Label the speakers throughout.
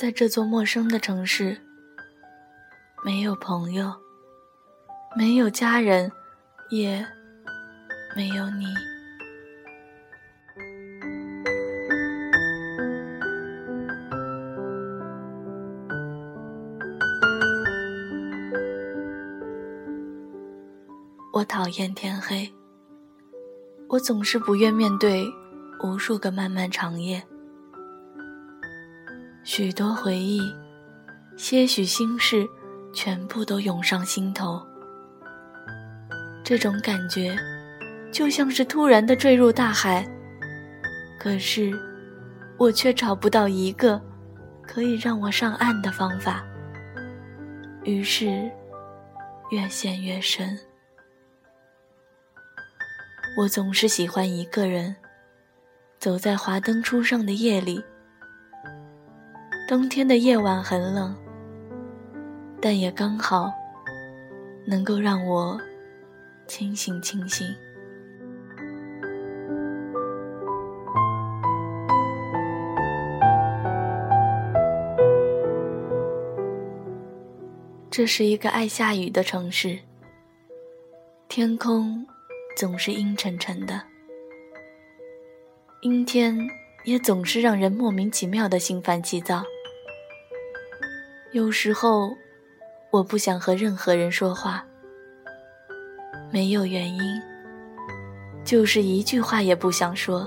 Speaker 1: 在这座陌生的城市，没有朋友，没有家人，也没有你。我讨厌天黑，我总是不愿面对无数个漫漫长夜。许多回忆，些许心事，全部都涌上心头。这种感觉，就像是突然的坠入大海。可是，我却找不到一个可以让我上岸的方法。于是，越陷越深。我总是喜欢一个人，走在华灯初上的夜里。冬天的夜晚很冷，但也刚好能够让我清醒清醒。这是一个爱下雨的城市，天空总是阴沉沉的，阴天也总是让人莫名其妙的心烦气躁。有时候，我不想和任何人说话，没有原因，就是一句话也不想说。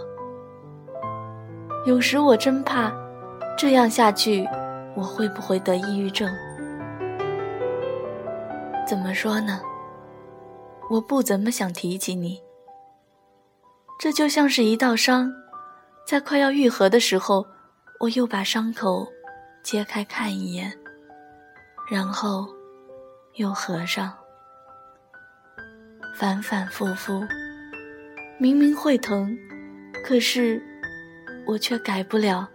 Speaker 1: 有时我真怕，这样下去，我会不会得抑郁症？怎么说呢？我不怎么想提起你。这就像是一道伤，在快要愈合的时候，我又把伤口揭开看一眼。然后，又合上，反反复复。明明会疼，可是我却改不了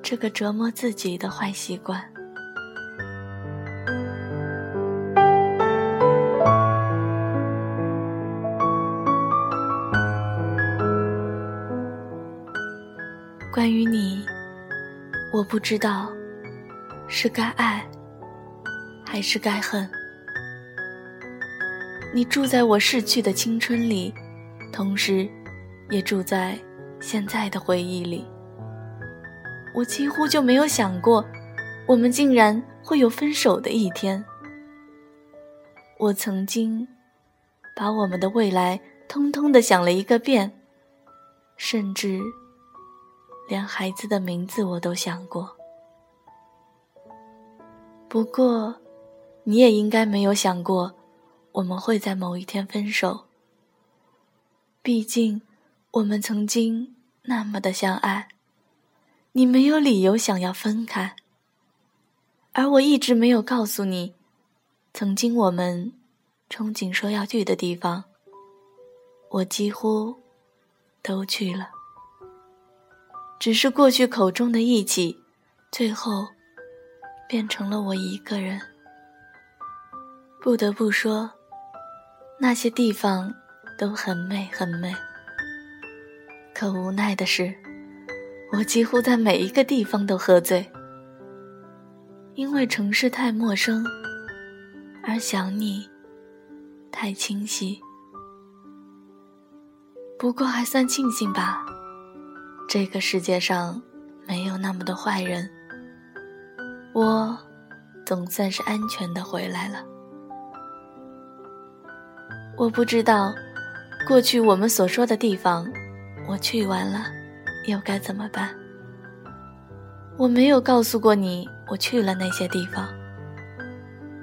Speaker 1: 这个折磨自己的坏习惯。关于你，我不知道是该爱。还是该恨。你住在我逝去的青春里，同时，也住在现在的回忆里。我几乎就没有想过，我们竟然会有分手的一天。我曾经，把我们的未来通通的想了一个遍，甚至，连孩子的名字我都想过。不过。你也应该没有想过，我们会在某一天分手。毕竟，我们曾经那么的相爱，你没有理由想要分开。而我一直没有告诉你，曾经我们憧憬说要去的地方，我几乎都去了。只是过去口中的义气，最后变成了我一个人。不得不说，那些地方都很美很美。可无奈的是，我几乎在每一个地方都喝醉，因为城市太陌生，而想你太清晰。不过还算庆幸吧，这个世界上没有那么多坏人，我总算是安全的回来了。我不知道，过去我们所说的地方，我去完了，又该怎么办？我没有告诉过你我去了那些地方，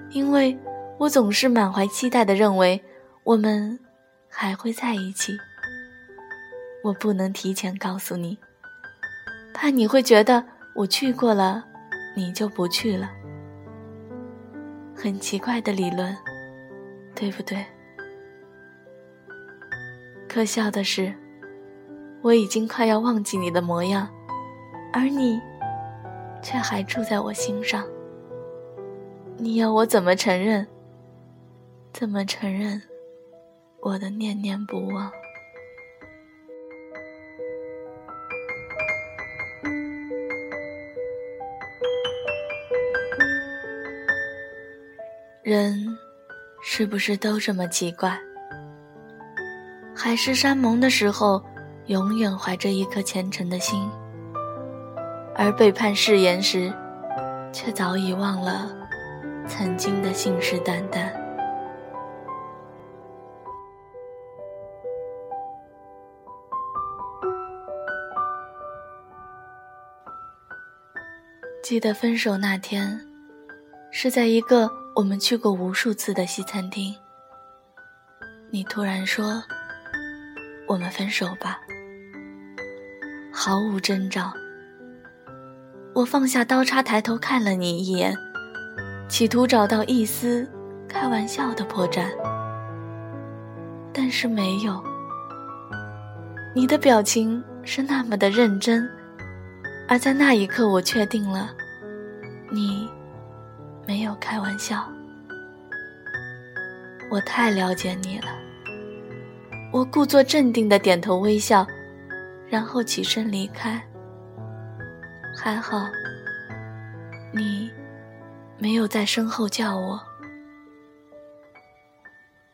Speaker 1: 因为我总是满怀期待的认为我们还会在一起。我不能提前告诉你，怕你会觉得我去过了，你就不去了。很奇怪的理论，对不对？可笑的是我已经快要忘记你的模样而你却还住在我心上。你要我怎么承认？怎么承认我的念念不忘？人是不是都这么奇怪？海誓山盟的时候，永远怀着一颗虔诚的心；而背叛誓言时，却早已忘了曾经的信誓旦旦。记得分手那天，是在一个我们去过无数次的西餐厅。你突然说：“我们分手吧。”毫无征兆。我放下刀叉，抬头看了你一眼，企图找到一丝开玩笑的破绽，但是没有。你的表情是那么的认真，而在那一刻，我确定了，你没有开玩笑。我太了解你了。我故作镇定的点头微笑，然后起身离开。还好，你没有在身后叫我。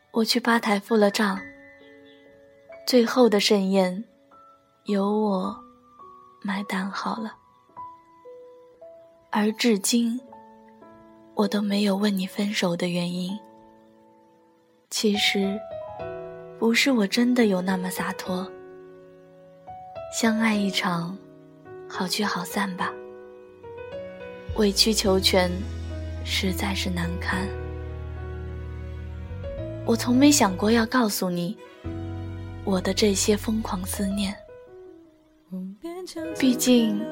Speaker 1: 我去吧台付了账，最后的盛宴由我买单好了。而至今，我都没有问你分手的原因。其实，不是我真的有那么洒脱，相爱一场。好聚好散吧，委曲求全，实在是难堪。我从没想过要告诉你我的这些疯狂思念，毕竟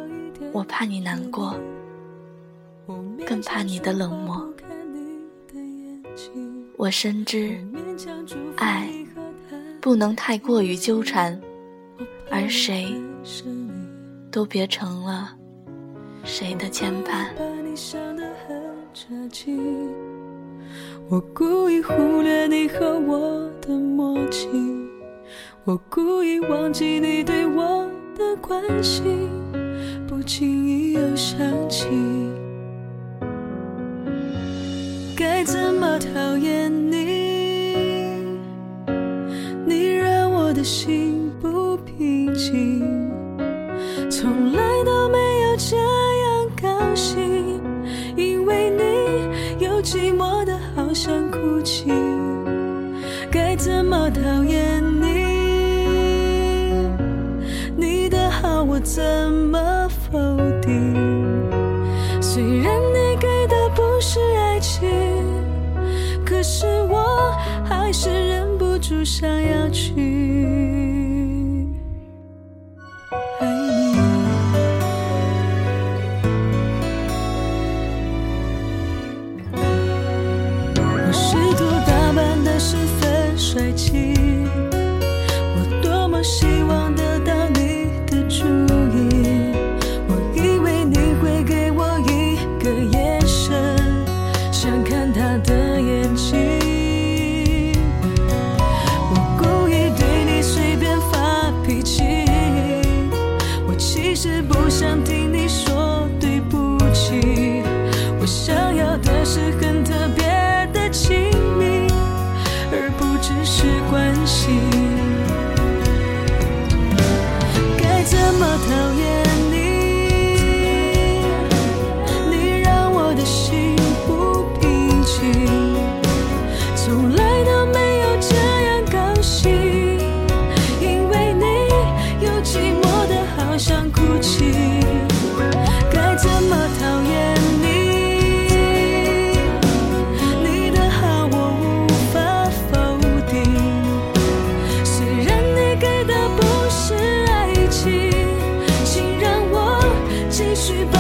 Speaker 1: 我怕你难过，更怕你的冷漠。我深知，爱不能太过于纠缠，而谁？都别成了谁的牵绊。
Speaker 2: 我故意忽略你和我的默契，我故意忘记你对我的关心，不经意又想起，该怎么讨厌你？我的心不平静。从来都没有这样高兴，因为你又寂寞的好想哭泣。该怎么讨厌你？你的好我怎么否定？虽然你给的不是爱情，可是我还是想要去爱你。我试图打扮的十分帅气，我多么希望得到你的注意，我以为你会给我一个眼神，想看他的眼睛。是关心。也许吧。